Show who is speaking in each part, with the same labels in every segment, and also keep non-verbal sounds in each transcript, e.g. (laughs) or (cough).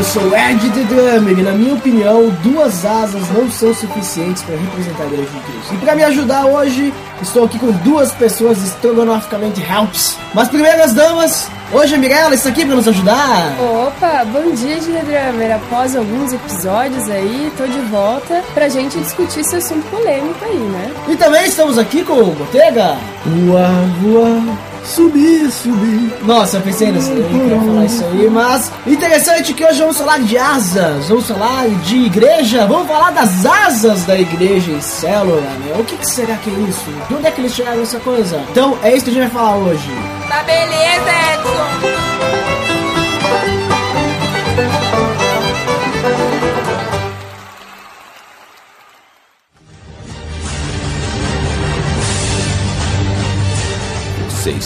Speaker 1: Eu sou Ed The Drummer e, na minha opinião, duas asas não são suficientes para representar a Igreja de Cristo. E para me ajudar hoje, estou aqui com duas pessoas estrogonoficamente helps. Mas primeiro as damas, hoje a Mirella está aqui para nos ajudar.
Speaker 2: Opa, bom dia, The Drummer. Após alguns episódios aí, tô de volta pra gente discutir esse assunto polêmico aí, né?
Speaker 1: E também estamos aqui com o Botega.
Speaker 3: Voar, voar. Subir, subir.
Speaker 1: Nossa, eu pensei nessa, eu queria falar isso aí, mas interessante que hoje vamos falar de asas, vamos falar de igreja, vamos falar das asas da igreja em célula, né? O que, que será que é isso? De onde é que eles tiraram essa coisa? Então, é isso que a gente vai falar hoje.
Speaker 4: Tá beleza, Edson!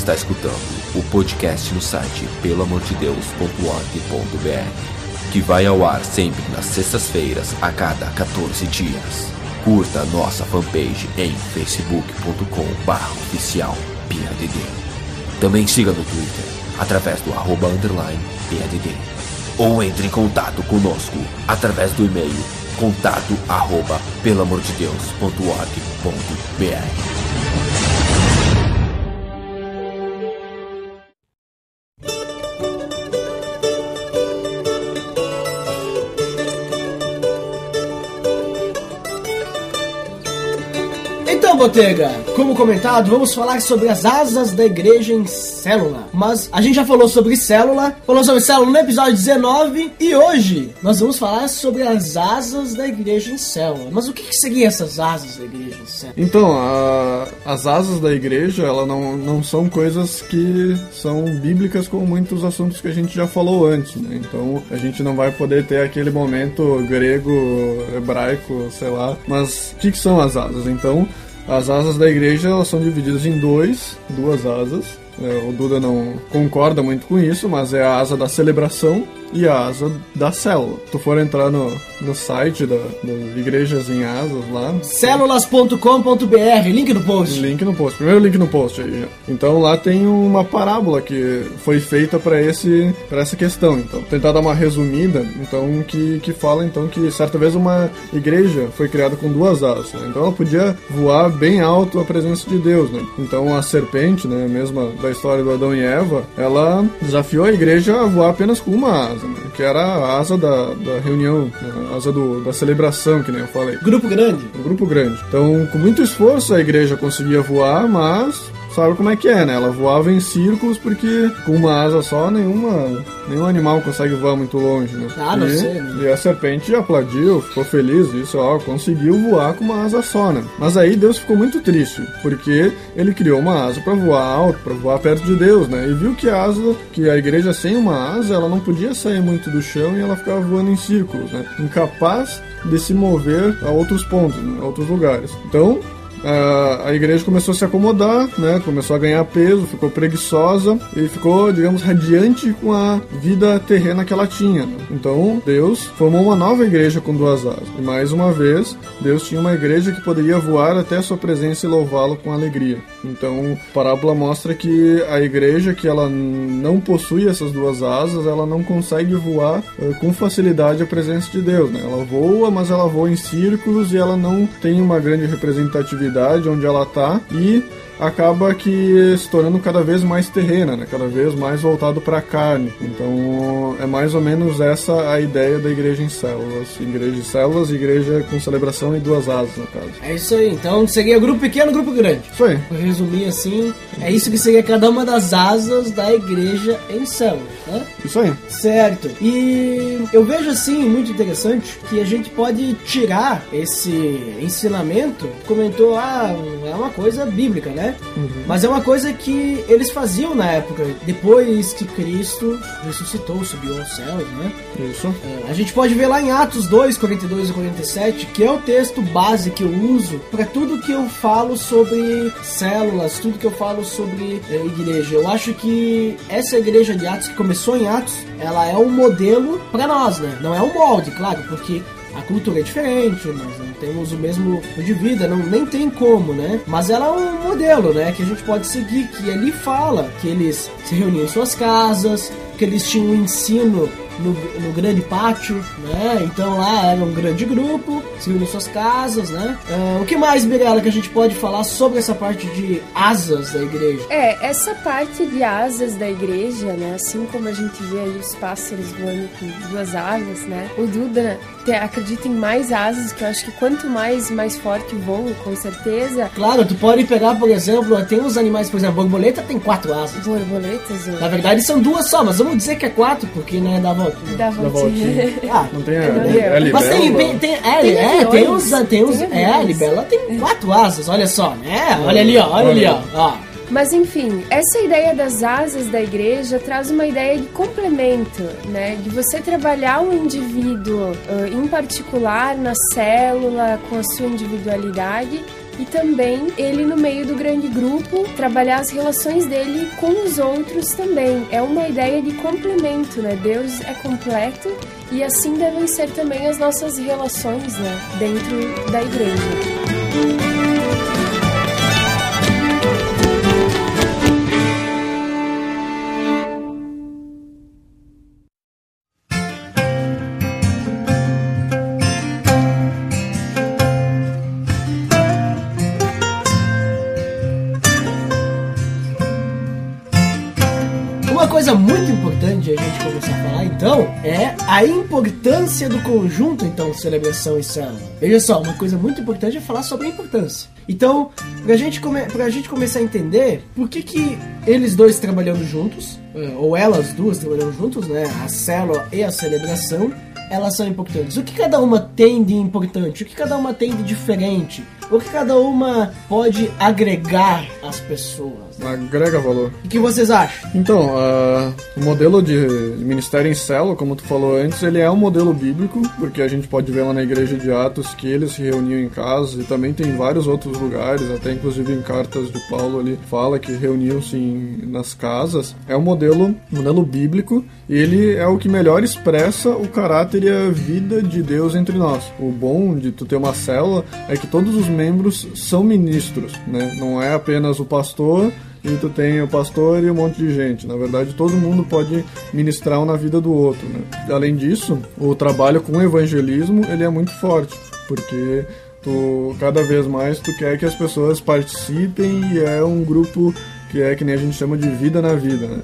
Speaker 5: Está escutando o podcast no site peloamordedeus.org.br, que vai ao ar sempre nas sextas-feiras a cada 14 dias. Curta a nossa fanpage em facebook.com.br oficial PADD. Também siga no Twitter através do arroba underline PADD. Ou entre em contato conosco através do e-mail contato arroba pelamordedeus.org.br.
Speaker 1: Botega, como comentado, vamos falar sobre as asas da igreja em célula. Mas a gente já falou sobre célula, falou sobre célula no episódio 19 e hoje nós vamos falar sobre as asas da igreja em célula. Mas o que, que seriam essas asas da igreja em célula?
Speaker 3: Então, a- as asas da igreja, ela não, não são coisas que são bíblicas como muitos assuntos que a gente já falou antes, né? Então, a gente não vai poder ter aquele momento grego, hebraico, sei lá. Mas o que, que são as asas? Então, as asas da igreja, elas são divididas em dois, duas asas. É, o Duda não concorda muito com isso, mas é a asa da celebração e a asa da célula. Se tu for entrar no, no site da, das igrejas em asas lá,
Speaker 1: Células.com.br, link no post.
Speaker 3: Link no post. Primeiro link no post aí. Então lá tem uma parábola que foi feita para esse para essa questão. Então, tentar dar uma resumida, então que que fala então que certa vez uma igreja foi criada com duas asas. né? Então ela podia voar bem alto a presença de Deus, né? Então a serpente, né, mesma da história do Adão e Eva, ela desafiou a igreja a voar apenas com uma asa, né? Que era a asa da, da reunião, né? a asa do, da celebração, que nem eu falei.
Speaker 1: Grupo grande.
Speaker 3: Um grupo grande. Então, com muito esforço, a igreja conseguia voar, mas sabe como é que é, né? Ela voava em círculos porque com uma asa só nenhuma, nenhum animal consegue voar muito longe, né?
Speaker 1: Ah, não
Speaker 3: e,
Speaker 1: sei, né?
Speaker 3: E a serpente aplaudiu, ficou feliz, isso, ó, conseguiu voar com uma asa só, né? Mas aí Deus ficou muito triste, porque ele criou uma asa para voar alto, para voar perto de Deus, né? E viu que a asa, que a igreja sem uma asa, ela não podia sair muito do chão e ela ficava voando em círculos, né? Incapaz de se mover a outros pontos, né? a outros lugares. Então, a, igreja começou a se acomodar, né? Começou a ganhar peso, ficou preguiçosa e ficou, digamos, radiante com a vida terrena que ela tinha. né? Então, Deus formou uma nova igreja com duas asas. E mais uma vez, Deus tinha uma igreja que poderia voar até a sua presença e louvá-lo com alegria. Então, a parábola mostra que a igreja que ela não possui essas duas asas, ela não consegue voar eh, com facilidade a presença de Deus, né? Ela voa, mas ela voa em círculos e ela não tem uma grande representatividade onde ela tá e acaba que se tornando cada vez mais terrena, né? cada vez mais voltado para a carne. Então é mais ou menos essa a ideia da igreja em células. Igreja em células, igreja com celebração e duas asas, no caso.
Speaker 1: É isso aí. Então seria grupo pequeno, grupo grande.
Speaker 3: Isso aí.
Speaker 1: Pra resumir assim, é isso que seria cada uma das asas da igreja em células, né?
Speaker 3: Isso aí.
Speaker 1: Certo. E eu vejo assim muito interessante que a gente pode tirar esse ensinamento. Comentou, ah, é uma coisa bíblica, né? Né? Mas é uma coisa que eles faziam na época, depois que Cristo ressuscitou, subiu aos céus, né?
Speaker 3: Isso.
Speaker 1: É, a gente pode ver lá em Atos 2, 42 e 47, que é o texto base que eu uso para tudo que eu falo sobre células, tudo que eu falo sobre é, igreja. Eu acho que essa igreja de Atos, que começou em Atos, ela é um modelo para nós, né? Não é um molde, claro, porque a cultura é diferente, nós não temos o mesmo tipo de vida, não, nem tem como, né? Mas ela é um modelo, né? Que a gente pode seguir, que ali fala que eles se reuniam em suas casas, que eles tinham um ensino no, no grande pátio, né? Então lá era um grande grupo, se reuniam em suas casas, né? Ah, o que mais, Mirella, que a gente pode falar sobre essa parte de asas da igreja?
Speaker 2: É, essa parte de asas da igreja, né? Assim como a gente vê aí os pássaros voando com duas asas, né? O Duda te- acredita em mais asas, que eu acho que quanto mais, mais forte voa, com certeza.
Speaker 1: Claro, tu pode pegar, por exemplo, tem uns animais, por exemplo, a borboleta tem quatro asas.
Speaker 2: Borboletas,
Speaker 1: Na verdade são duas só, mas vamos dizer que é quatro, porque né, dá volta.
Speaker 2: da voltinha. (laughs)
Speaker 1: Ah,
Speaker 3: Não tem a, a,
Speaker 2: não.
Speaker 1: Mas tem, tem, tem, é,
Speaker 2: Tem
Speaker 1: é, tem uns, tem uns,
Speaker 2: Tem
Speaker 1: é, a libela tem quatro asas, olha só, né? Olha ali, ó, olha ali, ó, ó.
Speaker 2: Mas enfim, essa ideia das asas da igreja traz uma ideia de complemento, né? De você trabalhar o indivíduo ah, em particular na célula, com a sua individualidade. E também ele no meio do grande grupo trabalhar as relações dele com os outros também. É uma ideia de complemento, né? Deus é completo e assim devem ser também as nossas relações, né? Dentro da igreja.
Speaker 1: Coisa muito importante a gente começar a falar, então, é a importância do conjunto, então, celebração e célula. Veja só, uma coisa muito importante é falar sobre a importância. Então, pra gente, come pra gente começar a entender por que que eles dois trabalhando juntos, eh, ou elas duas trabalhando juntos, né, a célula e a celebração, elas são importantes. O que cada uma tem de importante? O que cada uma tem de diferente? O que cada uma pode agregar às pessoas?
Speaker 3: Agrega valor.
Speaker 1: O que vocês acham?
Speaker 3: Então, ah, o modelo de ministério em célula, como tu falou antes, ele é um modelo bíblico, porque a gente pode ver lá na igreja de Atos que eles se reuniam em casas e também tem vários outros lugares, até inclusive em cartas de Paulo ali fala que reuniam-se nas casas. É um modelo, modelo bíblico e ele é o que melhor expressa o caráter e a vida de Deus entre nós. O bom de tu ter uma célula é que todos os membros são ministros, né? Não é apenas o pastor e tu tem o pastor e um monte de gente. Na verdade, todo mundo pode ministrar um na vida do outro, né? Além disso, o trabalho com o evangelismo, ele é muito forte, porque tu cada vez mais tu quer que as pessoas participem e é um grupo que é que nem a gente chama de vida na vida, né?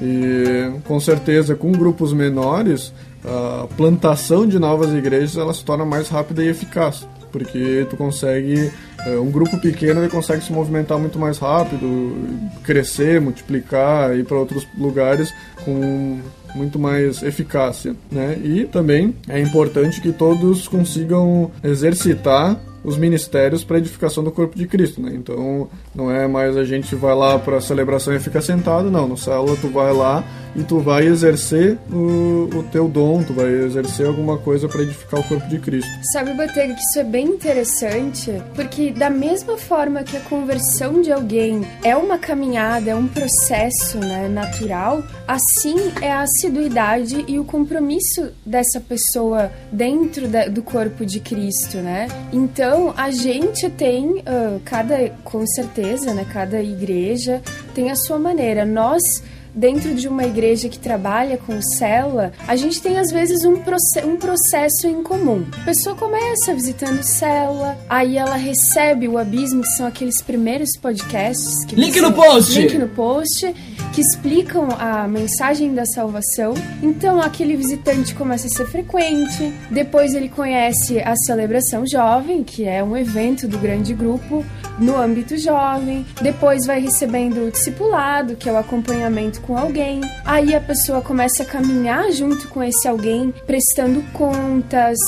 Speaker 3: E com certeza com grupos menores, a plantação de novas igrejas ela se torna mais rápida e eficaz, porque tu consegue é, um grupo pequeno ele consegue se movimentar muito mais rápido, crescer, multiplicar, ir para outros lugares com muito mais eficácia, né? E também é importante que todos consigam exercitar os ministérios para edificação do corpo de Cristo, né? Então não é mais a gente vai lá para a celebração e fica sentado, não. No célula tu vai lá e tu vai exercer o, o teu dom, tu vai exercer alguma coisa para edificar o corpo de Cristo.
Speaker 2: Sabe, Botega, que isso é bem interessante, porque da mesma forma que a conversão de alguém é uma caminhada, é um processo né, natural, assim é a assiduidade e o compromisso dessa pessoa dentro da- do corpo de Cristo, né? Então, a gente tem, ah, cada, com certeza, né, cada igreja tem a sua maneira. Nós dentro de uma igreja que trabalha com célula, a gente tem às vezes um, proce um processo em comum. A pessoa começa visitando célula, aí ela recebe o abismo, que são aqueles primeiros podcasts. Que
Speaker 1: Link
Speaker 2: você-
Speaker 1: no post!
Speaker 2: Link no post. Que explicam a mensagem da salvação. Então, aquele visitante começa a ser frequente. Depois, ele conhece a celebração jovem, que é um evento do grande grupo no âmbito jovem, depois vai recebendo o discipulado, que é o acompanhamento com alguém. Aí a pessoa começa a caminhar junto com esse alguém, prestando contas,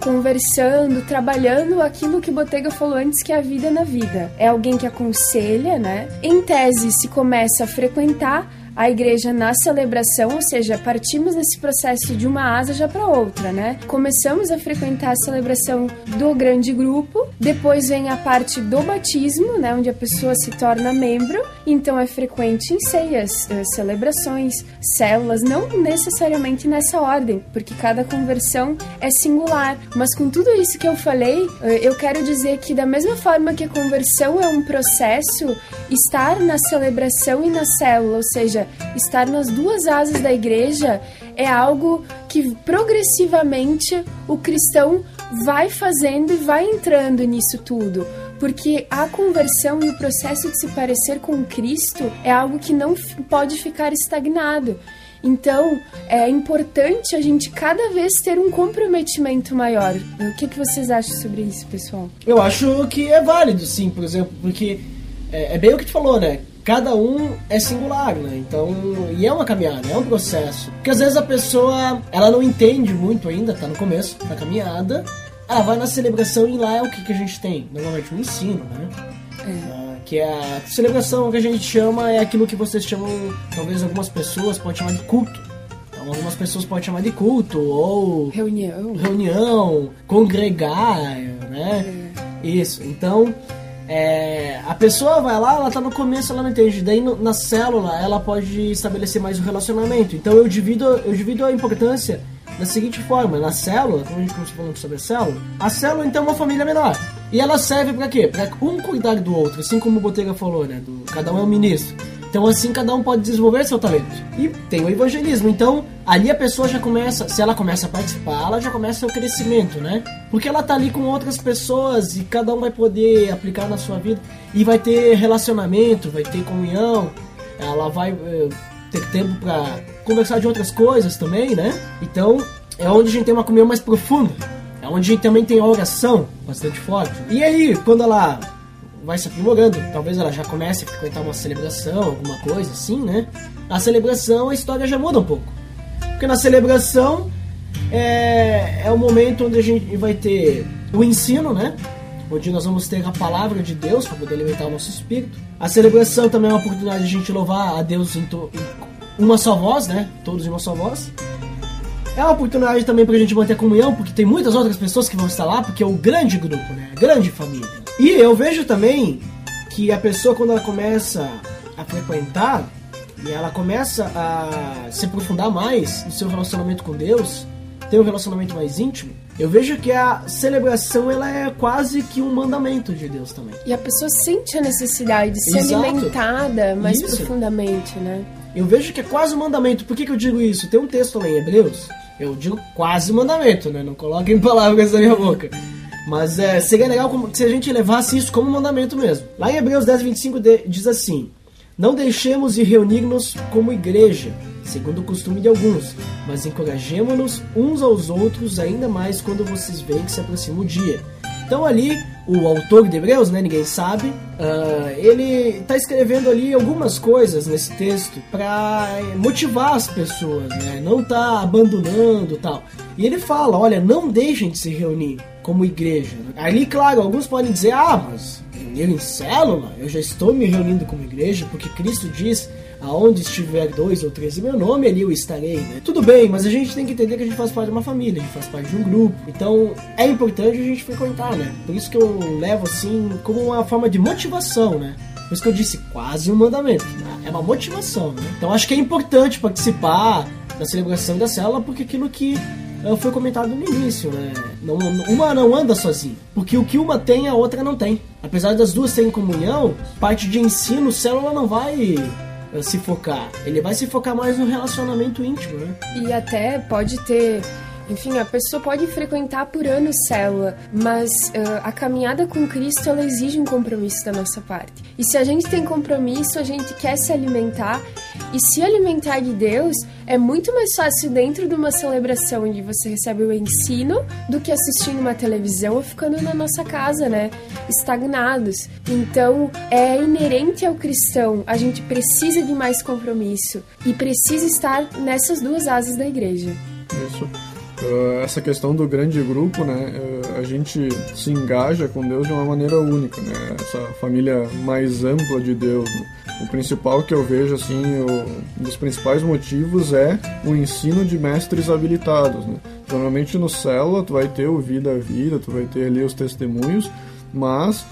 Speaker 2: conversando, trabalhando aquilo que Botega falou antes, que é a vida na vida. É alguém que aconselha, né? Em tese, se começa a frequentar a igreja na celebração, ou seja, partimos desse processo de uma asa já para outra, né? Começamos a frequentar a celebração do grande grupo, depois vem a parte do batismo, né, onde a pessoa se torna membro, então é frequente em ceias, eh, celebrações, células, não necessariamente nessa ordem, porque cada conversão é singular, mas com tudo isso que eu falei, eh, eu quero dizer que da mesma forma que a conversão é um processo, estar na celebração e na célula, ou seja, estar nas duas asas da igreja é algo que progressivamente o cristão vai fazendo e vai entrando nisso tudo. Porque a conversão e o processo de se parecer com Cristo é algo que não pode ficar estagnado. Então, é importante a gente cada vez ter um comprometimento maior. O que, que vocês acham sobre isso, pessoal?
Speaker 1: Eu acho que é válido, sim, por exemplo, porque é, é bem o que tu falou, né? Cada um é singular, né? Então, e é uma caminhada, é um processo. Porque às vezes a pessoa, ela não entende muito ainda, tá no começo da caminhada. Ela vai na celebração e lá é o que, que a gente tem? Normalmente um ensino, né? É. Ah, que é a celebração que a gente chama é aquilo que vocês chamam, talvez algumas pessoas podem chamar de culto. Então, algumas pessoas podem chamar de culto ou
Speaker 2: reunião,
Speaker 1: reunião, congregar, né? É. Isso. Então, é, a pessoa vai lá, ela tá no começo, ela não entende. Daí no, na célula ela pode estabelecer mais um relacionamento. Então eu divido, eu divido a importância da seguinte forma: na célula, como a gente começou falando sobre a célula, a célula então é uma família menor. E ela serve para quê? Para um cuidar do outro, assim como o Botega falou, né? Do, cada um é um ministro. Então assim cada um pode desenvolver seu talento. E tem o evangelismo. Então ali a pessoa já começa, se ela começa a participar, ela já começa o crescimento, né? Porque ela tá ali com outras pessoas e cada um vai poder aplicar na sua vida e vai ter relacionamento, vai ter comunhão, ela vai eh, ter tempo para conversar de outras coisas também, né? Então é onde a gente tem uma comunhão mais profunda. É onde a gente também tem a oração bastante forte. E aí, quando ela vai se aprimorando. Talvez ela já comece a frequentar uma celebração, alguma coisa assim, né? A celebração, a história já muda um pouco. Porque na celebração é, é o momento onde a gente vai ter o ensino, né? Onde nós vamos ter a palavra de Deus para poder alimentar o nosso espírito. A celebração também é uma oportunidade de a gente louvar a Deus em, em uma só voz, né? Todos em uma só voz. É uma oportunidade também para a gente manter a comunhão, porque tem muitas outras pessoas que vão estar lá, porque é o grande grupo, né? A grande família. E eu vejo também que a pessoa, quando ela começa a frequentar e ela começa a se aprofundar mais no seu relacionamento com Deus, ter um relacionamento mais íntimo, eu vejo que a celebração ela é quase que um mandamento de Deus também.
Speaker 2: E a pessoa sente a necessidade de ser Exato. alimentada mais isso. profundamente, né?
Speaker 1: Eu vejo que é quase um mandamento. Por que, que eu digo isso? Tem um texto lá em Hebreus, eu digo quase mandamento, né? Não coloquem (laughs) palavras na minha boca. Mas é, seria legal como, se a gente levasse isso como mandamento mesmo. Lá em Hebreus 10, 25 diz assim: Não deixemos de reunir-nos como igreja, segundo o costume de alguns, mas encorajemos-nos uns aos outros, ainda mais quando vocês veem que se aproxima o dia. Então ali, o autor de Hebreus, né, ninguém sabe, uh, ele está escrevendo ali algumas coisas nesse texto para motivar as pessoas, né, não tá abandonando tal. E ele fala, olha, não deixem de se reunir como igreja. Ali, claro, alguns podem dizer, ah, mas reunir em célula, eu já estou me reunindo como igreja, porque Cristo diz aonde estiver dois ou três em meu nome, ali eu estarei, né? Tudo bem, mas a gente tem que entender que a gente faz parte de uma família, a gente faz parte de um grupo. Então é importante a gente frequentar, né? Por isso que eu levo assim como uma forma de motivação, né? Por isso que eu disse quase um mandamento. Né? É uma motivação, né? Então acho que é importante participar da celebração da célula, porque aquilo que eh, foi comentado no início, né? Não, uma não anda sozinha, porque o que uma tem, a outra não tem. Apesar das duas terem comunhão, parte de ensino, célula não vai se focar. Ele vai se focar mais no relacionamento íntimo, né?
Speaker 2: E até pode ter enfim, a pessoa pode frequentar por anos célula, mas uh, a caminhada com Cristo ela exige um compromisso da nossa parte. E se a gente tem compromisso, a gente quer se alimentar E se alimentar de Deus é muito mais fácil dentro de uma celebração onde você recebe o ensino do que assistindo uma televisão ou ficando na nossa casa, né? Estagnados. Então, é inerente ao cristão. A gente precisa de mais compromisso e precisa estar nessas duas asas da igreja.
Speaker 3: Isso. Uh, essa questão do grande grupo, né? Uh, a gente se engaja com Deus de uma maneira única, né? Essa família mais ampla de Deus. Né? O principal que eu vejo, assim, o, um dos principais motivos é o ensino de mestres habilitados, né? Normalmente no célula tu vai ter o vida a vida, tu vai ter ali os testemunhos, mas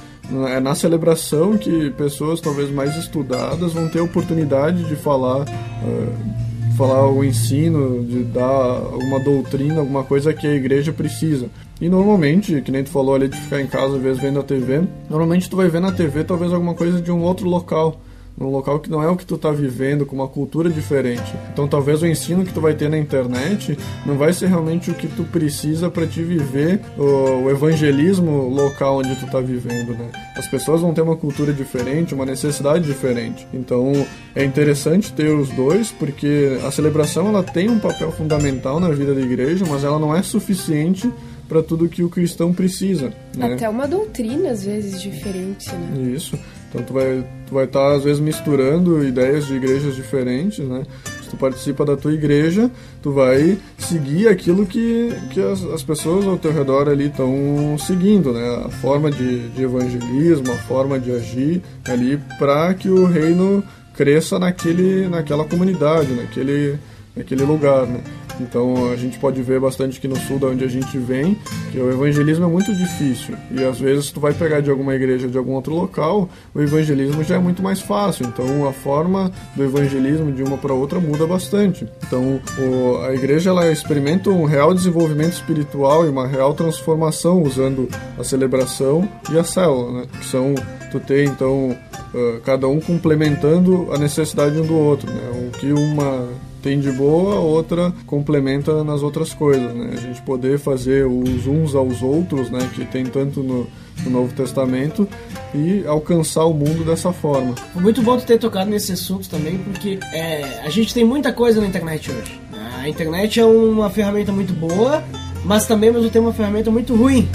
Speaker 3: é na celebração que pessoas talvez mais estudadas vão ter oportunidade de falar uh, falar o ensino, de dar alguma doutrina, alguma coisa que a igreja precisa. E normalmente, que nem tu falou ali de ficar em casa às vezes vendo a TV, normalmente tu vai ver na TV talvez alguma coisa de um outro local num local que não é o que tu tá vivendo, com uma cultura diferente. Então talvez o ensino que tu vai ter na internet não vai ser realmente o que tu precisa para te viver o, o, evangelismo local onde tu tá vivendo, né? As pessoas vão ter uma cultura diferente, uma necessidade diferente. Então é interessante ter os dois, porque a celebração ela tem um papel fundamental na vida da igreja, mas ela não é suficiente para tudo que o cristão precisa. Né?
Speaker 2: Até uma doutrina às vezes diferente, né?
Speaker 3: Isso. Então tu vai tu vai estar tá, às vezes misturando ideias de igrejas diferentes, né? Se tu participa da tua igreja, tu vai seguir aquilo que, que as, as pessoas ao teu redor ali estão seguindo, né? A forma de, de evangelismo, a forma de agir ali para que o reino cresça naquele, naquela comunidade, naquele, naquele lugar, né? Então a gente pode ver bastante aqui no sul, da onde a gente vem, que o evangelismo é muito difícil. E às vezes tu vai pegar de alguma igreja de algum outro local, o evangelismo já é muito mais fácil. Então a forma do evangelismo de uma para outra muda bastante. Então o, a igreja ela experimenta um real desenvolvimento espiritual e uma real transformação usando a celebração e a célula, né? Que são tu ter então uh, cada um complementando a necessidade um do outro, né? O que uma tem de boa, a outra complementa nas outras coisas, né? A gente poder fazer os uns aos outros, né? Que tem tanto no, no Novo Testamento e alcançar o mundo dessa forma.
Speaker 1: Muito bom ter tocado nesse assunto também, porque é, a gente tem muita coisa na internet hoje. A internet é uma ferramenta muito boa, mas também mas tem uma ferramenta muito ruim,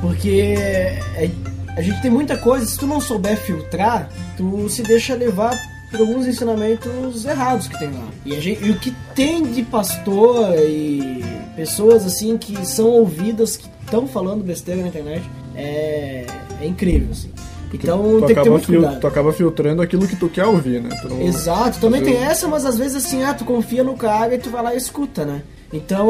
Speaker 1: porque é, a gente tem muita coisa. Se tu não souber filtrar, tu se deixa levar por alguns ensinamentos errados que tem lá. E, gente, e, o que tem de pastor e pessoas assim que são ouvidas que estão falando besteira na internet é, é incrível, assim. Então tu tem que ter muito cuidado.
Speaker 3: Tu acaba filtrando aquilo que tu quer ouvir, né?
Speaker 1: Não... Exato, também tem essa, mas às vezes assim, ah, tu confia no cara e tu vai lá e escuta, né? Então,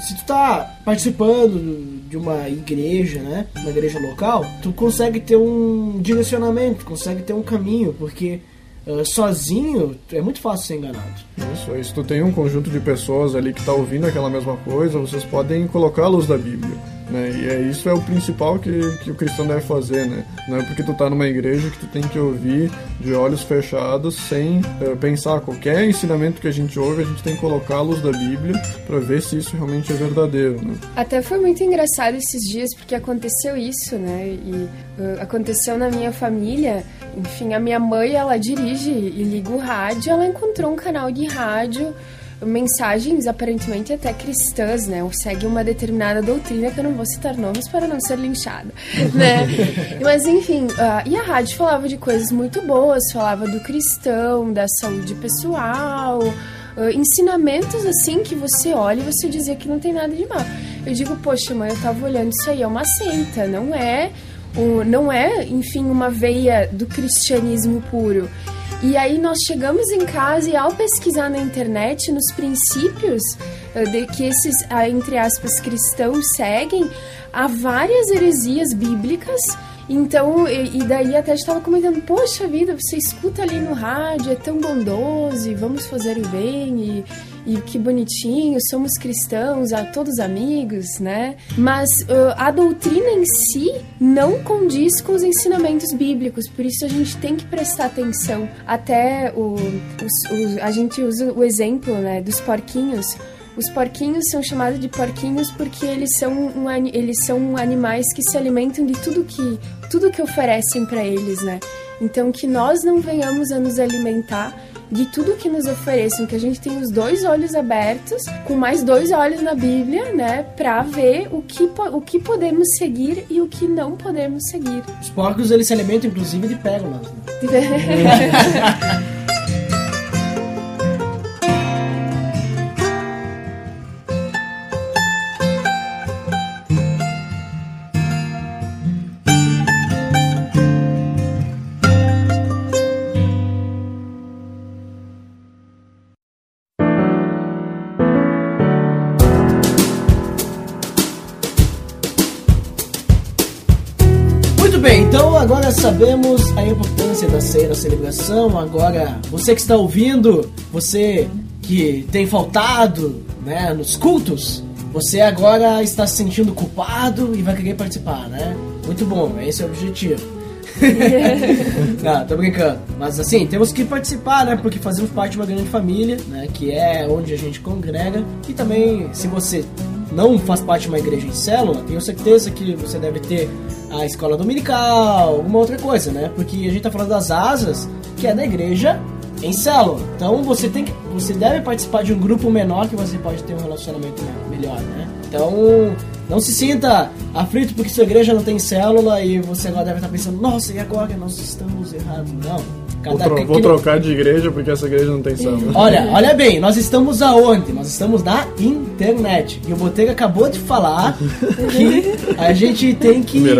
Speaker 1: se tu tá participando de uma igreja, né? Uma igreja local, tu consegue ter um direcionamento, consegue ter um caminho, porque uh, sozinho é muito fácil ser enganado.
Speaker 3: Isso, se tu tem um conjunto de pessoas ali que está ouvindo aquela mesma coisa, vocês podem luz da Bíblia. Né? E é, isso é o principal que, que o cristão deve fazer, né? Não é porque tu tá numa igreja que tu tem que ouvir de olhos fechados sem uh, pensar. Qualquer ensinamento que a gente ouve, a gente tem que colocar a luz da Bíblia para ver se isso realmente é verdadeiro, né?
Speaker 2: Até foi muito engraçado esses dias porque aconteceu isso, né? E uh, aconteceu na minha família. Enfim, a minha mãe, ela dirige e liga o rádio, ela encontrou um canal de rádio mensagens aparentemente até cristãs, né? Ou segue uma determinada doutrina que eu não vou citar nomes para não ser linchada, (laughs) né? Mas enfim, uh, e a rádio falava de coisas muito boas, falava do cristão, da saúde pessoal, uh, ensinamentos assim que você olha e você dizia que não tem nada de mal. Eu digo, poxa, mãe, eu tava olhando isso aí é uma seita, não é, o, não é, enfim, uma veia do cristianismo puro. E aí nós chegamos em casa e ao pesquisar na internet nos princípios eh, de que esses, ah, entre aspas, cristãos seguem, há várias heresias bíblicas. Então, e, daí até estava comentando, poxa vida, você escuta ali no rádio, é tão bondoso, e vamos fazer o bem, e, e que bonitinho, somos cristãos, a todos amigos, né? Mas uh, a doutrina em si não condiz com os ensinamentos bíblicos, por isso a gente tem que prestar atenção. Até o, os, o a gente usa o exemplo né, dos porquinhos. Os porquinhos são chamados de porquinhos porque eles são, um, eles são animais que se alimentam de tudo que, tudo que oferecem para eles, né? Então que nós não venhamos a nos alimentar de tudo que nos ofereçam, que a gente tem os dois olhos abertos, com mais dois olhos na Bíblia, né, para ver o que, o que podemos seguir e o que não podemos seguir.
Speaker 1: Os porcos eles se alimentam inclusive de pérolas. Né? (laughs) (laughs) celebração. Agora, você que está ouvindo, você que tem faltado né, nos cultos, você agora está se sentindo culpado e vai querer participar, né? Muito bom, esse é o objetivo. (laughs) Não, tô brincando. Mas assim, temos que participar, né? Porque fazemos parte de uma grande família, né? Que é onde a gente congrega. E também, se você não faz parte de uma igreja em célula, tenho certeza que você deve ter a escola dominical, alguma outra coisa, né? Porque a gente tá falando das asas, que é da igreja em célula. Então você tem que, você deve participar de um grupo menor que você pode ter um relacionamento melhor, né? Então não se sinta aflito porque sua igreja não tem célula e você agora deve estar pensando, nossa, e agora nós estamos errados? Não.
Speaker 3: Vou, tro vou que... trocar de igreja porque essa igreja não tem samba. (laughs)
Speaker 1: Olha, olha bem, nós estamos aonde? Nós estamos na internet. E o Botega acabou de falar (laughs) que a gente tem que ir,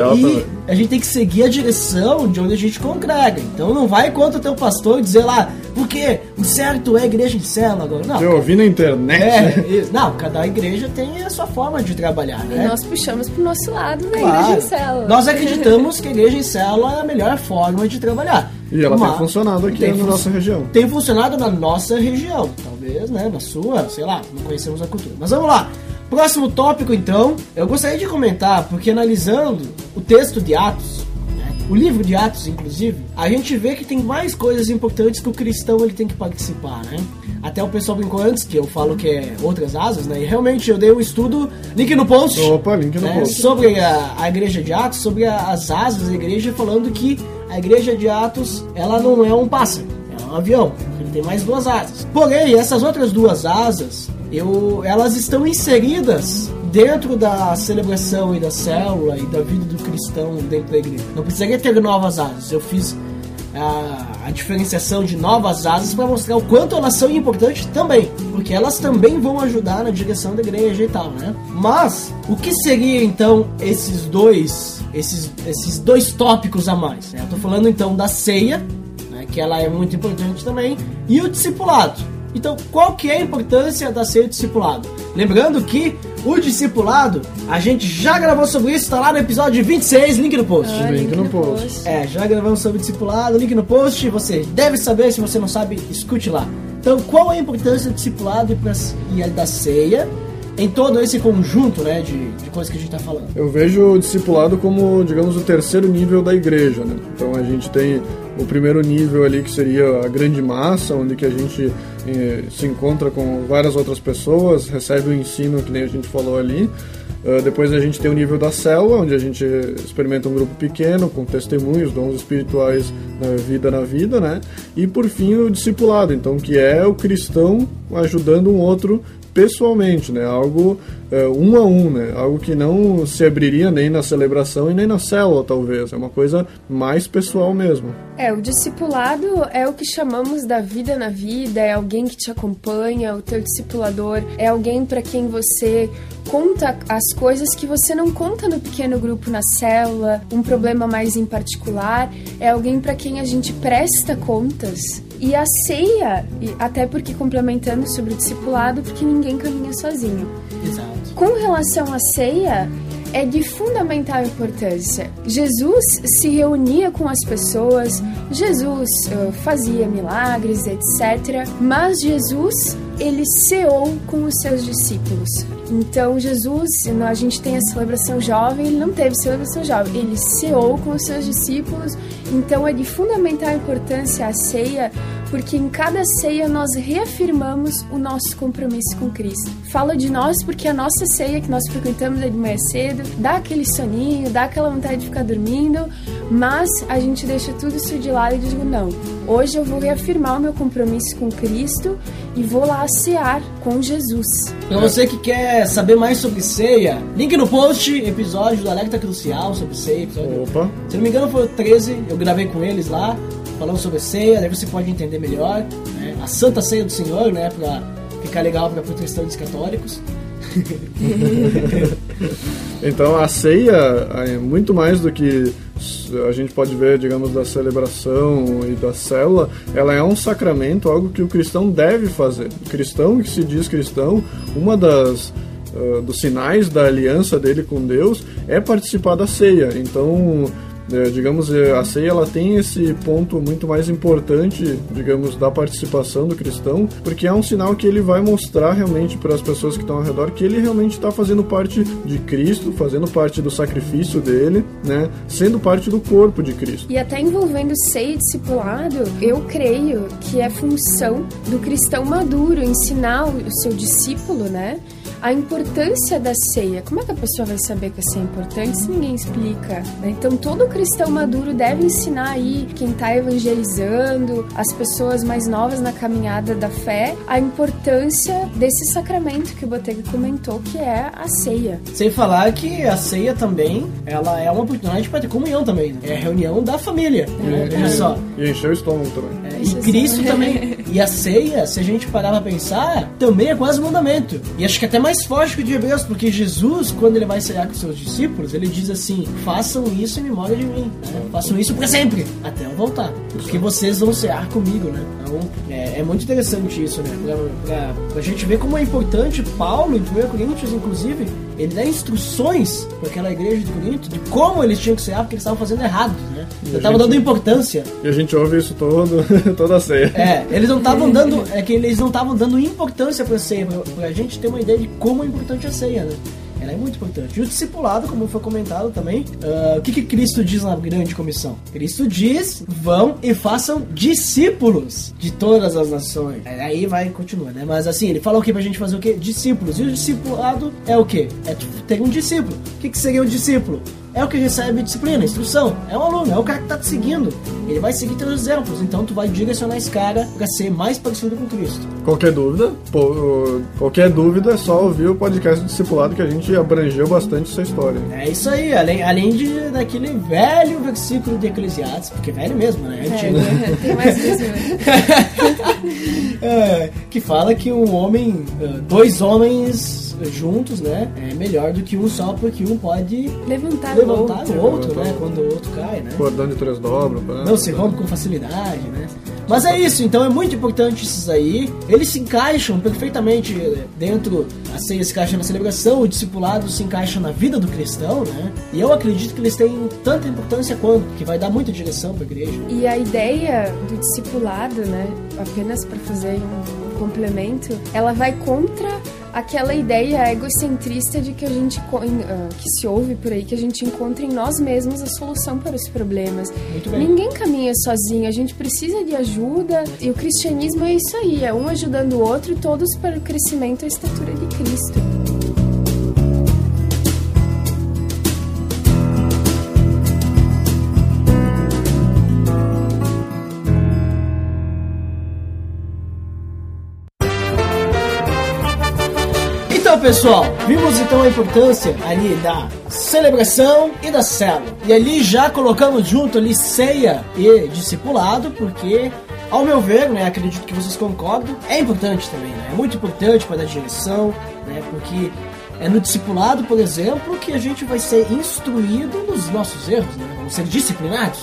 Speaker 1: a gente tem que seguir a direção de onde a gente congrega. Então não vai contra o teu pastor e dizer lá, porque o certo é igreja em célula agora. Não.
Speaker 3: Eu ouvi na internet.
Speaker 1: É, não, cada igreja tem a sua forma de trabalhar, né?
Speaker 2: E nós puxamos pro nosso lado da claro. igreja em célula.
Speaker 1: Nós acreditamos que a igreja em célula é a melhor forma de trabalhar.
Speaker 3: E ela tem funcionado aqui tem na nossa região.
Speaker 1: Tem funcionado na nossa região. Talvez, né? Na sua, sei lá, não conhecemos a cultura. Mas vamos lá. Próximo tópico, então, eu gostaria de comentar, porque analisando o texto de Atos, né, o livro de Atos, inclusive, a gente vê que tem mais coisas importantes que o cristão ele tem que participar, né? Até o pessoal brincou antes, que eu falo que é outras asas, né? E realmente eu dei um estudo, link no post.
Speaker 3: Opa, link no né, post.
Speaker 1: Sobre a, a igreja de Atos, sobre a, as asas da igreja, falando que a igreja de Atos, ela não é um pássaro, é um avião. Ele tem mais duas asas. Porém, essas outras duas asas, eu, elas estão inseridas dentro da celebração e da célula e da vida do cristão dentro da igreja. Não precisaria ter novas asas. Eu fiz a, a diferenciação de novas asas para mostrar o quanto elas são importantes também, porque elas também vão ajudar na direção da igreja e tal, né? Mas o que seria então esses dois esses, esses dois tópicos a mais. Né? Eu tô falando então da ceia, né, que ela é muito importante também, e o discipulado. Então, qual que é a importância da ceia e discipulado? Lembrando que o discipulado, a gente já gravou sobre isso, tá lá no episódio 26, link no post.
Speaker 2: Ah, link, link no, no post. post.
Speaker 1: É, já gravamos sobre discipulado, link no post, você deve saber, se você não sabe, escute lá. Então, qual é a importância do discipulado e da ceia em todo esse conjunto né, de, de coisas que a gente está falando?
Speaker 3: Eu vejo o discipulado como, digamos, o terceiro nível da igreja. Né? Então a gente tem o primeiro nível ali que seria a grande massa, onde que a gente eh, se encontra com várias outras pessoas, recebe o ensino que nem a gente falou ali. Uh, depois a gente tem o nível da célula, onde a gente experimenta um grupo pequeno, com testemunhos, dons espirituais na vida na vida, né? E por fim o discipulado, então que é o cristão ajudando um outro pessoalmente, né? Algo é, um a um, né? Algo que não se abriria nem na celebração e nem na célula, talvez. É uma coisa mais pessoal mesmo.
Speaker 2: É, o discipulado é o que chamamos da vida na vida, é alguém que te acompanha, o teu discipulador é alguém para quem você conta as coisas que você não conta no pequeno grupo na célula, um problema mais em particular, é alguém para quem a gente presta contas e a ceia, até porque complementando sobre o discipulado, porque ninguém caminha sozinho.
Speaker 1: Exato.
Speaker 2: Com relação à ceia, é de fundamental importância. Jesus se reunia com as pessoas, Jesus uh, fazia milagres, etc. Mas Jesus ele ceou com os seus discípulos. Então, Jesus, a gente tem a celebração jovem, ele não teve celebração jovem, ele ceou com os seus discípulos. Então, é de fundamental importância a ceia, porque em cada ceia nós reafirmamos o nosso compromisso com Cristo. Fala de nós porque a nossa ceia que nós frequentamos de manhã cedo dá aquele soninho, dá aquela vontade de ficar dormindo, mas a gente deixa tudo isso de lado e diz: não, hoje eu vou reafirmar o meu compromisso com Cristo e vou lá cear com Jesus.
Speaker 1: Pra você que quer saber mais sobre ceia, link no post, episódio do Alerta Crucial sobre ceia. Episódio,
Speaker 3: Opa.
Speaker 1: se não me engano foi o 13, eu gravei com eles lá, falando sobre ceia, daí você pode entender melhor né, a Santa Ceia do Senhor, né, pra ficar legal para protestantes católicos. (laughs)
Speaker 3: Então a ceia é muito mais do que a gente pode ver, digamos, da celebração e da célula, ela é um sacramento, algo que o cristão deve fazer. O cristão que se diz cristão, uma das uh, dos sinais da aliança dele com Deus é participar da ceia. Então, é, digamos, é, a ceia ela tem esse ponto muito mais importante, digamos, da participação do cristão, porque é um sinal que ele vai mostrar realmente para as pessoas que estão ao redor que ele realmente está fazendo parte de Cristo, fazendo parte do sacrifício dele, né, sendo parte do corpo de Cristo.
Speaker 2: E até envolvendo ceia e discipulado, eu creio que é função do cristão maduro ensinar o seu discípulo, né? a importância da ceia. Como é que a pessoa vai saber que a ceia é importante se ninguém explica? Né? Então, todo cristão maduro deve ensinar aí quem está evangelizando, as pessoas mais novas na caminhada da fé, a importância desse sacramento que o Botega comentou, que é a ceia.
Speaker 1: Sem falar que a ceia também, ela é uma oportunidade para ter comunhão também. Né? É a reunião da família. Né? Veja só.
Speaker 3: E encher o estômago também.
Speaker 1: É, e Cristo também. (laughs) E a ceia, se a gente parar pra pensar, também é quase um mandamento. E acho que até mais forte que o de Hebreus, porque Jesus, quando ele vai cear com seus discípulos, ele diz assim: façam isso em memória de mim. Né? Façam isso para sempre, até eu voltar. Porque vocês vão cear comigo, né? Então, é, é muito interessante isso, né? Pra, pra, pra gente ver como é importante, Paulo, em 1 Coríntios, inclusive, ele dá instruções para aquela igreja de Corinto de como eles tinham que cear, porque eles estavam fazendo errado, né? Eles estavam dando importância.
Speaker 3: E a gente ouve isso todo, (laughs) toda a ceia.
Speaker 1: É, eles não estavam (laughs) dando, é que eles não estavam dando importância para a ceia, para a gente ter uma ideia de como é importante a ceia, né? Ela é muito importante. E o discipulado, como foi comentado também, uh, o que, que Cristo diz na grande comissão? Cristo diz: vão e façam discípulos de todas as nações. Aí vai continua, né? Mas assim, ele fala o que pra gente fazer o quê? Discípulos. E o discipulado é o quê? É ter um discípulo. O que, que seria um discípulo? É o que recebe disciplina, instrução. É um aluno, é o cara que tá te seguindo. Ele vai seguir teus exemplos, então tu vai direcionar esse cara para ser mais parecido com Cristo.
Speaker 3: Qualquer dúvida, pô, qualquer dúvida é só ouvir o podcast do discipulado que a gente abrangeu bastante essa história.
Speaker 1: É isso aí, além, além de daquele velho versículo de Eclesiastes, porque velho mesmo, né? É antigo.
Speaker 2: É, tem mais (laughs)
Speaker 1: é, que fala que um homem, dois homens juntos, né? É melhor do que um só, porque um pode
Speaker 2: levantar,
Speaker 1: levantar
Speaker 2: o
Speaker 1: outro, o outro né? Quando o outro cai, né?
Speaker 3: Cordão de três dobras.
Speaker 1: Não se rompe com facilidade, né? Mas é isso, então é muito importante esses aí. Eles se encaixam perfeitamente dentro, a ceia se encaixa na celebração, o discipulado se encaixa na vida do cristão, né? E eu acredito que eles têm tanta importância quanto, que vai dar muita direção para a igreja.
Speaker 2: E a ideia do discipulado, né, apenas para fazer um complemento, ela vai contra aquela ideia egocentrista de que a gente uh, que se ouve por aí que a gente encontra em nós mesmos a solução para os problemas. Ninguém caminha sozinho, a gente precisa de ajuda e o cristianismo é isso aí, é um ajudando o outro, todos para o crescimento e a estatura de Cristo.
Speaker 1: Pessoal, vimos então a importância ali da celebração e da célula. E ali já colocamos junto ali ceia e discipulado, porque ao meu ver, né, acredito que vocês concordam, é importante também, né? É muito importante para dar direção, né? Porque é no discipulado, por exemplo, que a gente vai ser instruído nos nossos erros, né? Vamos ser disciplinados.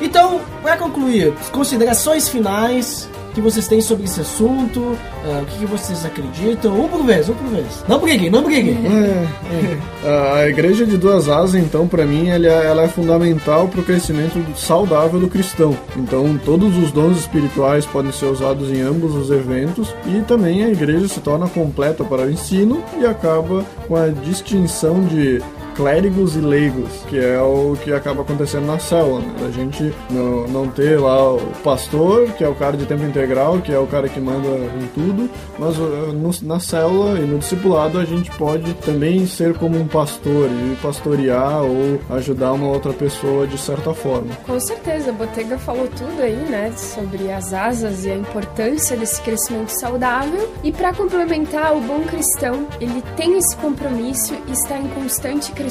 Speaker 1: Então, para concluir, considerações finais que vocês têm sobre esse assunto, uh, o que, que, vocês acreditam, um por vez, um por vez. Não briguem, não briguem.
Speaker 3: É, é. A igreja de duas asas, então, para mim, ela, é, ela é fundamental para o crescimento saudável do cristão. Então, todos os dons espirituais podem ser usados em ambos os eventos e também a igreja se torna completa para o ensino e acaba com a distinção de clérigos e leigos, que é o que acaba acontecendo na célula, né? A gente não, não ter lá o pastor, que é o cara de tempo integral, que é o cara que manda em tudo, mas uh, no, na célula e no discipulado a gente pode também ser como um pastor e pastorear ou ajudar uma outra pessoa de certa forma.
Speaker 2: Com certeza, a Botega falou tudo aí, né, sobre as asas e a importância desse crescimento saudável. E para complementar, o bom cristão, ele tem esse compromisso e está em constante crescimento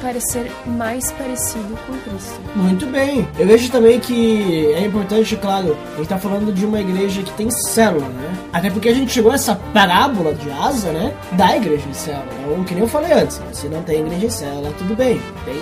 Speaker 2: para ser mais parecido com Cristo.
Speaker 1: Muito bem. Eu vejo também que é importante, claro, a gente tá falando de uma igreja que tem célula, né? Até porque a gente chegou a essa parábola de asa, né? Da igreja em célula. Então, que nem eu falei antes, se não tem igreja em célula, tudo bem. Tem,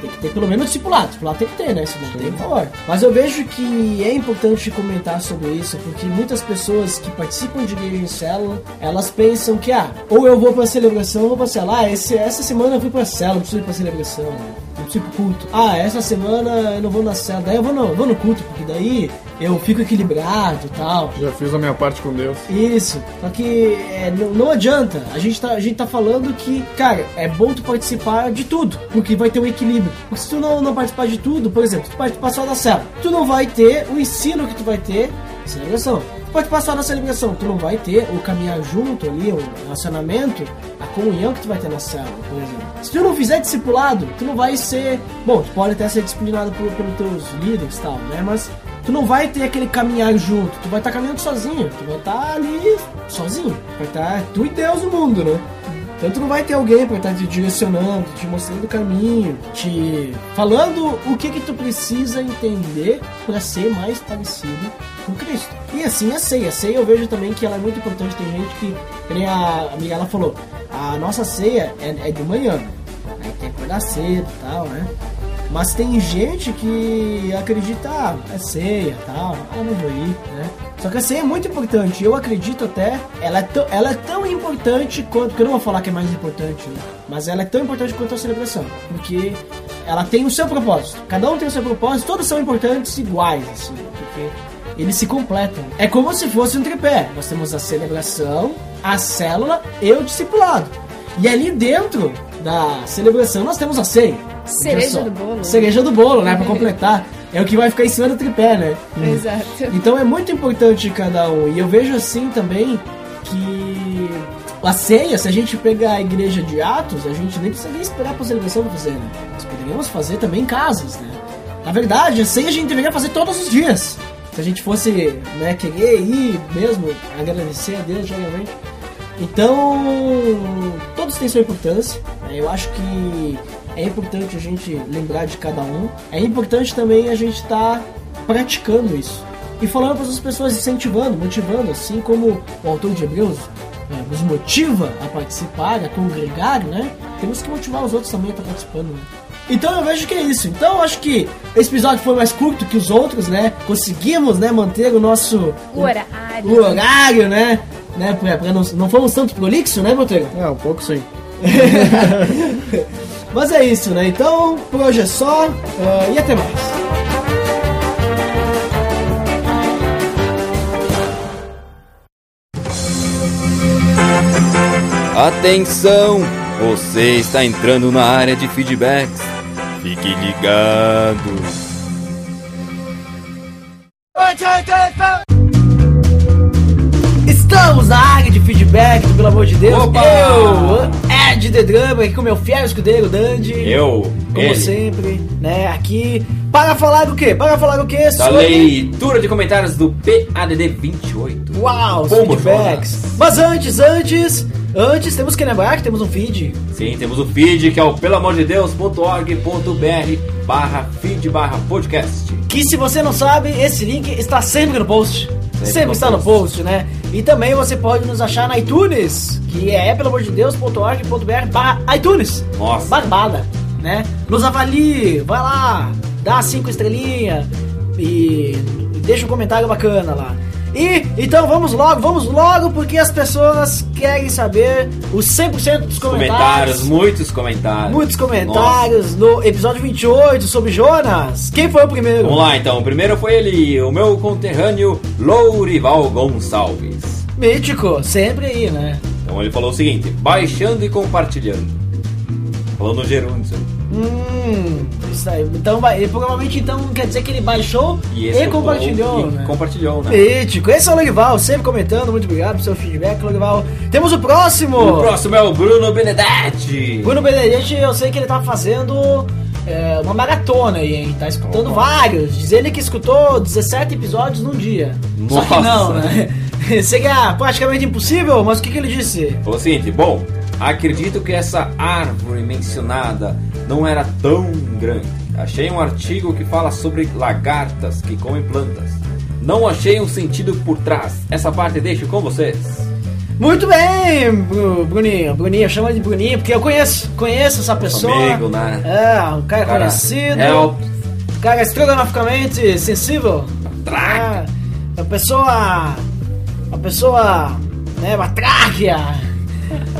Speaker 1: tem que ter pelo menos discipulado. Discipulado tem que ter, né? Se não tem, por favor. Mas eu vejo que é importante comentar sobre isso, porque muitas pessoas que participam de igreja em célula, elas pensam que, ah, ou eu vou pra celebração, ou vou pra célula. Ah, esse, essa semana eu fui pra célula, não preciso ir pra celebração, né? Não preciso ir pro culto. Ah, essa semana eu não vou na célula, daí eu vou vou no culto, porque daí eu fico equilibrado e tal.
Speaker 3: Já fiz a minha parte com Deus.
Speaker 1: Isso. Só que é, não, não adianta. A gente, tá, a gente tá falando que, cara, é bom tu participar de tudo. Porque vai ter um equilíbrio. Porque se tu não, não participar de tudo, por exemplo, tu participar só da célula, tu não vai ter o ensino que tu vai ter celebração. Participar só da celebração, tu não vai ter o caminhar junto ali, o relacionamento, a comunhão que tu vai ter na célula, por exemplo. Se tu não fizer discipulado, tu não vai ser. Bom, tu pode até ser disciplinado por, pelos teus líderes e tal, né? Mas tu não vai ter aquele caminhar junto, tu vai estar caminhando sozinho, tu vai estar ali sozinho, vai estar tu e Deus no mundo, né? Então tu não vai ter alguém para estar te direcionando, te mostrando o caminho, te falando o que que tu precisa entender para ser mais parecido com Cristo. E assim a ceia. A ceia eu vejo também que ela é muito importante. Tem gente que, que a amiga ela falou, a nossa ceia é, é de manhã, né? Tem que acordar cedo e tal, né? Mas tem gente que acredita, ah, é ceia tal, ah, não vou ir, né? Só que a ceia é muito importante, eu acredito até, ela é, tão, ela é tão importante quanto, porque eu não vou falar que é mais importante, né? mas ela é tão importante quanto a celebração, porque ela tem o seu propósito, cada um tem o seu propósito, todos são importantes iguais, assim, porque eles se completam. É como se fosse um tripé, nós temos a celebração, a célula e o discipulado. E ali dentro da celebração nós temos a ceia.
Speaker 2: Cereja do bolo.
Speaker 1: Cereja do bolo, né? Pra (laughs) completar. É o que vai ficar em cima do tripé, né?
Speaker 2: Exato.
Speaker 1: Então é muito importante cada um. E eu vejo assim também que a ceia, se a gente pegar a igreja de Atos, a gente nem precisa nem esperar pra celebração pra fazer, né? Nós poderíamos fazer também em casas, né? Na verdade, a ceia a gente deveria fazer todos os dias. Se a gente fosse né, querer ir mesmo, agradecer a Deus diariamente. Então, todos têm sua importância. né? Eu acho que é importante a gente lembrar de cada um. É importante também a gente estar praticando isso. E falando para as pessoas, incentivando, motivando, assim como o autor de Hebreus né, nos motiva a participar, a congregar, né? Temos que motivar os outros também a estar participando. Né? Então eu vejo que é isso. Então eu acho que esse episódio foi mais curto que os outros, né? Conseguimos, né, manter o nosso
Speaker 2: O horário.
Speaker 1: o horário, né? né pra, pra não, não fomos tanto prolixo, né, Botega?
Speaker 3: É, um pouco sim. (laughs)
Speaker 1: Mas é isso, né? Então, por hoje é só ah, e até mais.
Speaker 5: Atenção! Você está entrando na área de feedbacks. Fique ligado.
Speaker 1: Estamos na área de feedback, pelo amor de Deus.
Speaker 6: Opa!
Speaker 1: Eu, Ed The Drummer, aqui com meu fiel escudeiro, Dandy.
Speaker 6: Eu,
Speaker 1: Como
Speaker 6: ele.
Speaker 1: sempre, né? Aqui para falar do quê? Para falar do quê?
Speaker 6: Da leitura de comentários do PADD 28.
Speaker 1: Uau, os
Speaker 6: Como
Speaker 1: feedbacks. Mas antes, antes, antes, temos que lembrar que temos um feed.
Speaker 6: Sim, temos o feed que é o pelamordedeus.org.br barra feed barra podcast.
Speaker 1: Que se você não sabe, esse link está sempre no post. Sempre,
Speaker 6: no
Speaker 1: está no
Speaker 6: post.
Speaker 1: post, né? E também você pode nos achar na iTunes, que é pelo amor de Deus.org.br barra iTunes.
Speaker 6: Nossa.
Speaker 1: Barbada, né? Nos avalie, vai lá, dá cinco estrelinhas e deixa um comentário bacana lá. E então vamos logo, vamos logo, porque as pessoas querem saber os 100% dos comentários.
Speaker 6: Comentários, muitos comentários.
Speaker 1: Muitos comentários no episódio 28 sobre Jonas. Quem foi o primeiro?
Speaker 6: Vamos lá então, o primeiro foi ele, o meu conterrâneo Lourival Gonçalves.
Speaker 1: Mítico, sempre aí, né?
Speaker 6: Então ele falou o seguinte: baixando e compartilhando. Falou no gerúndio.
Speaker 1: Hum, isso aí. Então, vai- e provavelmente então quer dizer que ele baixou e,
Speaker 6: escutou
Speaker 1: compartilhou,
Speaker 6: e
Speaker 1: né?
Speaker 6: compartilhou, né?
Speaker 1: Mítico. Esse é o Lorival, sempre comentando. Muito obrigado pelo seu feedback, Lorival. Temos o próximo.
Speaker 6: O próximo é o Bruno Benedetti.
Speaker 1: Bruno Benedetti, eu sei que ele tá fazendo é, uma maratona aí, hein? Tá escutando
Speaker 6: Opa.
Speaker 1: vários. Diz ele que escutou 17 episódios num dia. Só que
Speaker 6: Nossa.
Speaker 1: não, né? (laughs) Seria praticamente impossível, mas o que, que ele disse?
Speaker 6: Falou o seguinte, bom, acredito que essa árvore mencionada não era tão grande. Achei um artigo que fala sobre lagartas que comem plantas. Não achei um sentido por trás. Essa parte deixo com vocês.
Speaker 1: Muito bem, Bru- Bruninho. Bruninho, chama de Bruninho, porque eu conheço, conheço essa pessoa.
Speaker 6: amigo, né?
Speaker 1: É, um cara,
Speaker 6: Cara,
Speaker 1: conhecido.
Speaker 6: help.
Speaker 1: Um cara estrogonoficamente sensível.
Speaker 6: Traga.
Speaker 1: É, uma pessoa. Uma pessoa. Né, uma tráquea.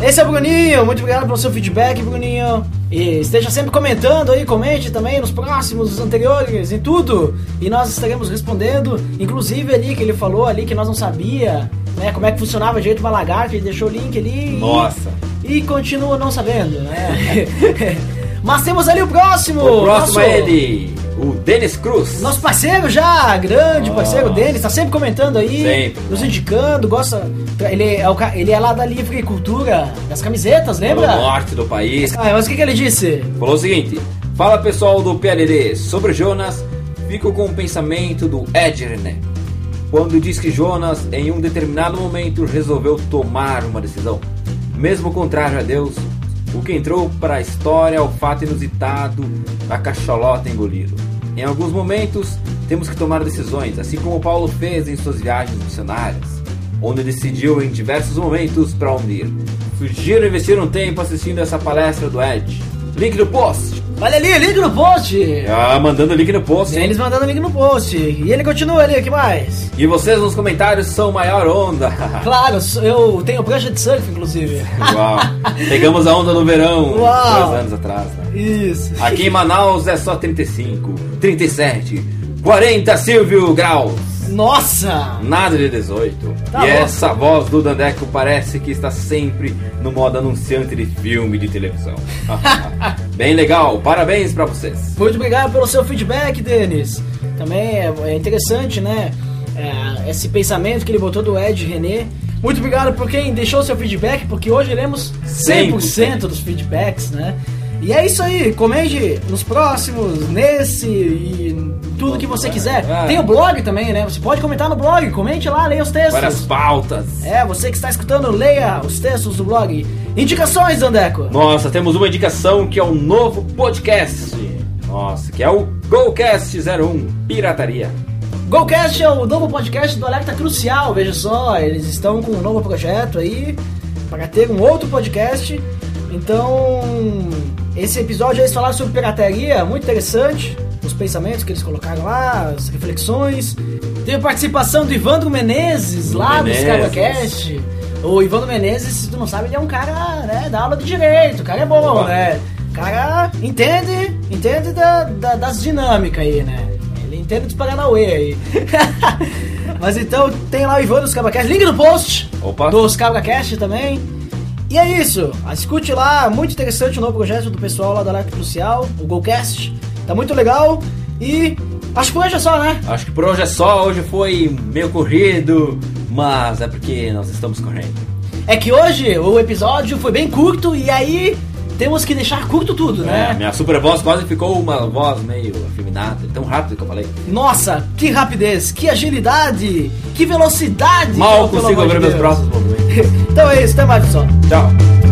Speaker 1: Esse é o Bruninho, muito obrigado pelo seu feedback, Bruninho. E esteja sempre comentando aí, comente também nos próximos, nos anteriores, em tudo. E nós estaremos respondendo, inclusive ali que ele falou ali que nós não sabia, né, como é que funcionava direito uma lagarta, ele deixou o link ali. e-
Speaker 6: Nossa.
Speaker 1: E, continua não sabendo, né? (laughs) Mas temos ali o próximo.
Speaker 6: O próximo
Speaker 1: nosso-
Speaker 6: é ele, o Denis Cruz.
Speaker 1: nosso parceiro já, grande
Speaker 6: Nossa.
Speaker 1: parceiro dele, tá sempre comentando aí,
Speaker 6: Sempre,
Speaker 1: nos
Speaker 6: né?
Speaker 1: indicando, gosta. Ele é, o ele é lá da Livre Cultura, das camisetas,
Speaker 6: do
Speaker 1: lembra?
Speaker 6: norte do país.
Speaker 1: Ah, mas o que, que ele disse?
Speaker 6: Falou o seguinte: Fala pessoal do PLD, sobre Jonas, fico com o pensamento do Ed René. Quando diz que Jonas, em um determinado momento, resolveu tomar uma decisão, mesmo contrário a Deus, o que entrou para a história é o fato inusitado da cacholota engolido. Em alguns momentos, temos que tomar decisões, assim como Paulo fez em suas viagens missionárias, onde decidiu em diversos momentos para unir. Fugiram e investiram tempo assistindo essa palestra do Ed. Link no post!
Speaker 1: Olha ali, link no post!
Speaker 6: Ah, mandando link no post?
Speaker 1: Eles mandando link no post. E ele continua ali, o que mais?
Speaker 6: E vocês nos comentários são maior onda. (laughs)
Speaker 1: Claro, eu tenho prancha de surf, inclusive.
Speaker 6: Uau. Pegamos a onda no verão,
Speaker 1: Uau.
Speaker 6: dois anos atrás, né?
Speaker 1: Isso.
Speaker 6: Aqui em Manaus é só 35, 37, 40 Silvio Graus.
Speaker 1: Nossa!
Speaker 6: Nada de 18.
Speaker 1: Tá
Speaker 6: e
Speaker 1: bom.
Speaker 6: essa voz do Dandeco parece que está sempre no modo anunciante de filme de televisão. (laughs) Bem legal, parabéns pra vocês.
Speaker 1: Muito obrigado pelo seu feedback, Denis. Também é, é interessante, né? é, esse pensamento que ele botou do Ed René. Muito obrigado por quem deixou seu feedback, porque hoje lemos 100%,
Speaker 6: 100%
Speaker 1: dos feedbacks, né? E é isso aí, comente nos próximos, nesse e tudo que você quiser. Tem o blog também, né? Você pode comentar no blog, comente lá, leia os textos.
Speaker 6: Várias pautas.
Speaker 1: É, você que está escutando, leia os textos do blog. Indicações, Dandeco.
Speaker 6: Nossa, temos uma indicação que é um novo podcast. Nossa, que é o GoCast 01 Pirataria.
Speaker 1: GoCast é o novo podcast do Alerta Crucial, veja só, eles estão com um novo projeto aí para ter um outro podcast. Então, esse episódio eles falaram sobre pirataria, muito interessante, os pensamentos que eles colocaram lá, as reflexões. Teve participação do Ivandro Menezes lá
Speaker 6: Menezes.
Speaker 1: do ScargaCast. O Ivandro Menezes, se tu não sabe, ele é um cara, né, da aula de direito, o cara é bom, né? O cara entende, entende da, da- das dinâmicas aí, né? Ele entende dos Paranauê aí. (laughs) Mas então tem lá o Ivan dos CabraCast, link no post
Speaker 6: Opa.
Speaker 1: dos CabraCast também. E é isso, escute lá, muito interessante o novo projeto do pessoal lá da Alerta Crucial, o GoCast. Tá muito legal e acho que por hoje é só, né?
Speaker 6: Acho que por hoje é só, hoje foi meio corrido, mas é porque nós estamos correndo.
Speaker 1: É que hoje o episódio foi bem curto e aí temos que deixar curto tudo,
Speaker 6: É,
Speaker 1: né?
Speaker 6: minha super voz quase ficou uma voz meio afeminada, tão rápido que eu falei.
Speaker 1: Nossa, que rapidez, que agilidade, que velocidade!
Speaker 6: Mal consigo
Speaker 1: de
Speaker 6: abrir meus braços. (laughs)
Speaker 1: Então é isso, até mais pessoal.
Speaker 6: Tchau.